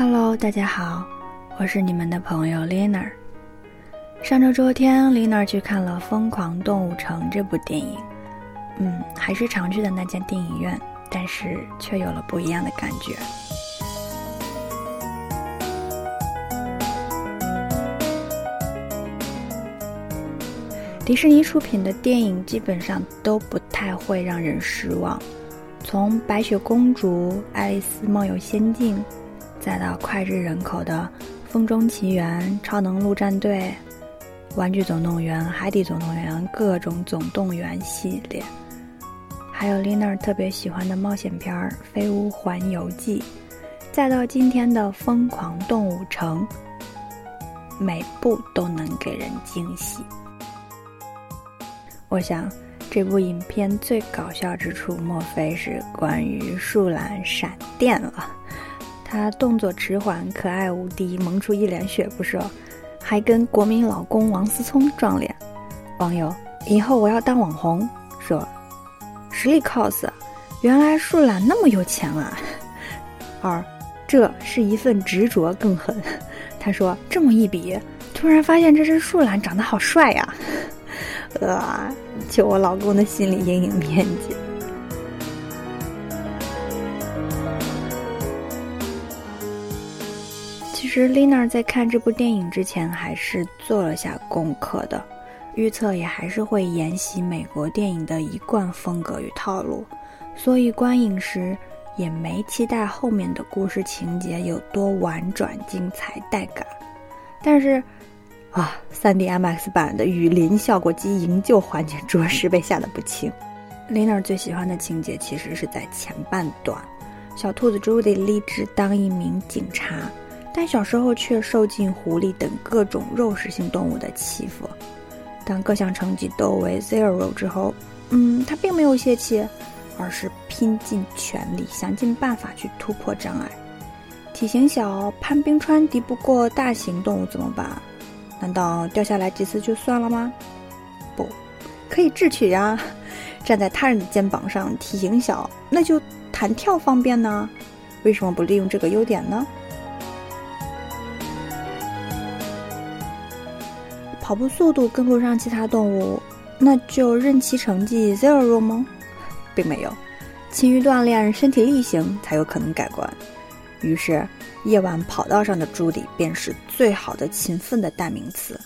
Hello，大家好，我是你们的朋友 Lina。上周周天，Lina 去看了《疯狂动物城》这部电影。嗯，还是常去的那家电影院，但是却有了不一样的感觉。迪士尼出品的电影基本上都不太会让人失望，从《白雪公主》《爱丽丝梦游仙境》，再到脍炙人口的《风中奇缘》《超能陆战队》《玩具总动员》《海底总动员》各种总动员系列，还有 Lina 特别喜欢的冒险片《飞屋环游记》，再到今天的《疯狂动物城》，每部都能给人惊喜。我想，这部影片最搞笑之处，莫非是关于树懒闪电了？他动作迟缓，可爱无敌，萌出一脸血不说，还跟国民老公王思聪撞脸。网友以后我要当网红，说实力 cos，原来树懒那么有钱啊！二，这是一份执着更狠。他说这么一比，突然发现这只树懒长得好帅呀！呃，就我老公的心理阴影面积。其实，Lina 在看这部电影之前还是做了下功课的，预测也还是会沿袭美国电影的一贯风格与套路，所以观影时也没期待后面的故事情节有多婉转、精彩、带感，但是。啊，3D MX 版的雨林效果机营救环节着实被吓得不轻。Lina 最喜欢的情节其实是在前半段，小兔子朱迪立志当一名警察，但小时候却受尽狐狸等各种肉食性动物的欺负。当各项成绩都为 zero 之后，嗯，他并没有泄气，而是拼尽全力，想尽办法去突破障碍。体型小，攀冰川敌不过大型动物怎么办？难道掉下来几次就算了吗？不，可以智取呀！站在他人的肩膀上，体型小，那就弹跳方便呢。为什么不利用这个优点呢？跑步速度跟不上其他动物，那就任其成绩 zero 吗？并没有，勤于锻炼，身体力行才有可能改观。于是。夜晚跑道上的朱迪便是最好的勤奋的代名词。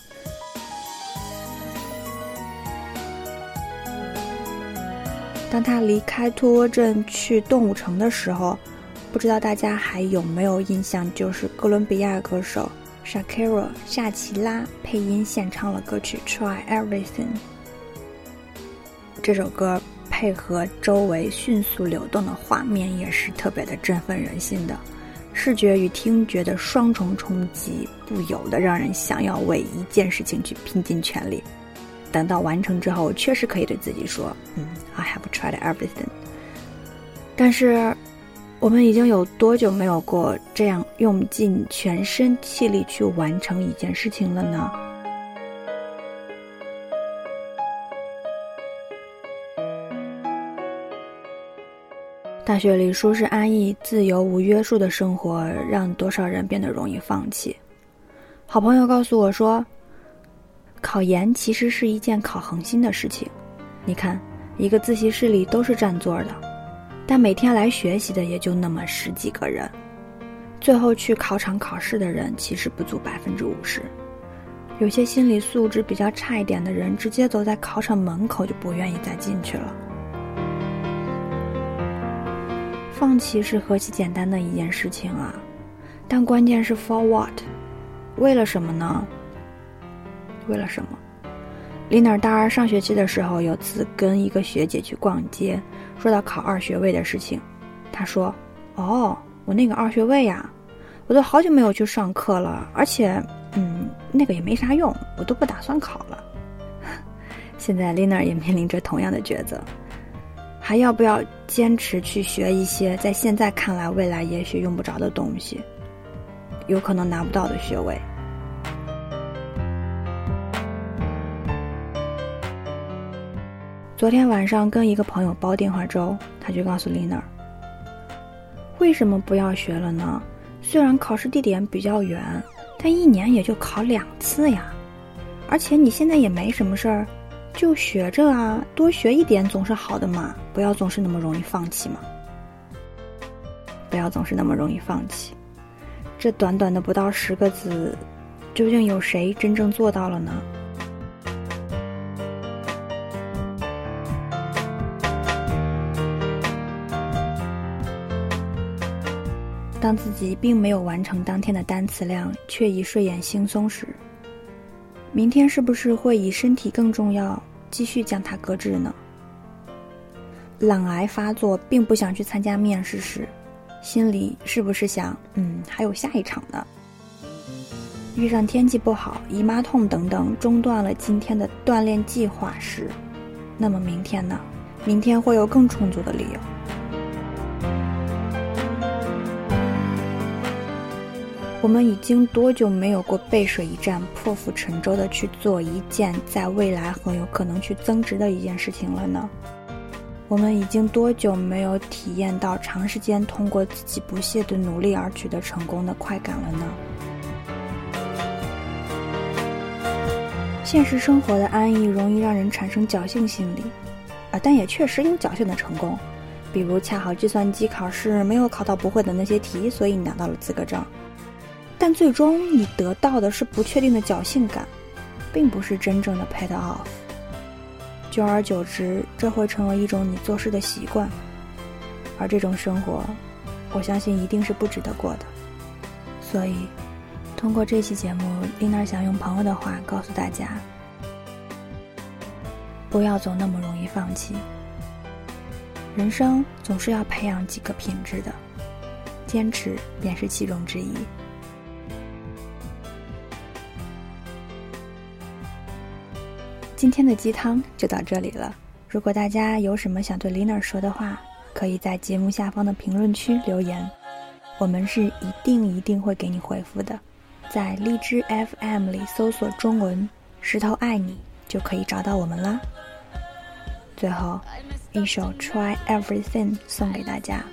当他离开托沃镇去动物城的时候，不知道大家还有没有印象？就是哥伦比亚歌手 Shakira 夏奇拉配音献唱了歌曲《Try Everything》。这首歌配合周围迅速流动的画面，也是特别的振奋人心的。视觉与听觉的双重冲击，不由得让人想要为一件事情去拼尽全力。等到完成之后，确实可以对自己说：“嗯，I have tried everything。”但是，我们已经有多久没有过这样用尽全身气力去完成一件事情了呢？大学里舒适安逸、自由无约束的生活，让多少人变得容易放弃。好朋友告诉我说，考研其实是一件考恒心的事情。你看，一个自习室里都是占座的，但每天来学习的也就那么十几个人，最后去考场考试的人其实不足百分之五十。有些心理素质比较差一点的人，直接走在考场门口就不愿意再进去了。放弃是何其简单的一件事情啊！但关键是 for what？为了什么呢？为了什么？Lina 大二上学期的时候，有次跟一个学姐去逛街，说到考二学位的事情，他说：“哦，我那个二学位呀，我都好久没有去上课了，而且，嗯，那个也没啥用，我都不打算考了。” 现在 Lina 也面临着同样的抉择。还要不要坚持去学一些在现在看来未来也许用不着的东西，有可能拿不到的学位？昨天晚上跟一个朋友煲电话粥，他就告诉丽娜：“为什么不要学了呢？虽然考试地点比较远，但一年也就考两次呀。而且你现在也没什么事儿，就学着啊，多学一点总是好的嘛。不要总是那么容易放弃嘛。不要总是那么容易放弃。这短短的不到十个字，究竟有谁真正做到了呢？当自己并没有完成当天的单词量，却已睡眼惺忪时，明天是不是会以身体更重要，继续将它搁置呢？懒癌发作，并不想去参加面试时。心里是不是想，嗯，还有下一场呢？遇上天气不好、姨妈痛等等，中断了今天的锻炼计划时，那么明天呢？明天会有更充足的理由。我们已经多久没有过背水一战、破釜沉舟的去做一件在未来很有可能去增值的一件事情了呢？我们已经多久没有体验到长时间通过自己不懈的努力而取得成功的快感了呢？现实生活的安逸容易让人产生侥幸心理，啊，但也确实有侥幸的成功，比如恰好计算机考试没有考到不会的那些题，所以拿到了资格证。但最终你得到的是不确定的侥幸感，并不是真正的 paid off。久而久之，这会成为一种你做事的习惯，而这种生活，我相信一定是不值得过的。所以，通过这期节目，丽娜想用朋友的话告诉大家：不要总那么容易放弃。人生总是要培养几个品质的，坚持便是其中之一。今天的鸡汤就到这里了。如果大家有什么想对 Lina 说的话，可以在节目下方的评论区留言，我们是一定一定会给你回复的。在荔枝 FM 里搜索中文“石头爱你”就可以找到我们啦。最后，一首《Try Everything》送给大家。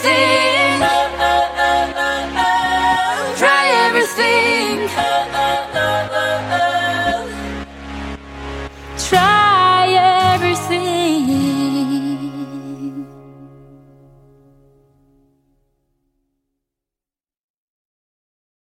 See.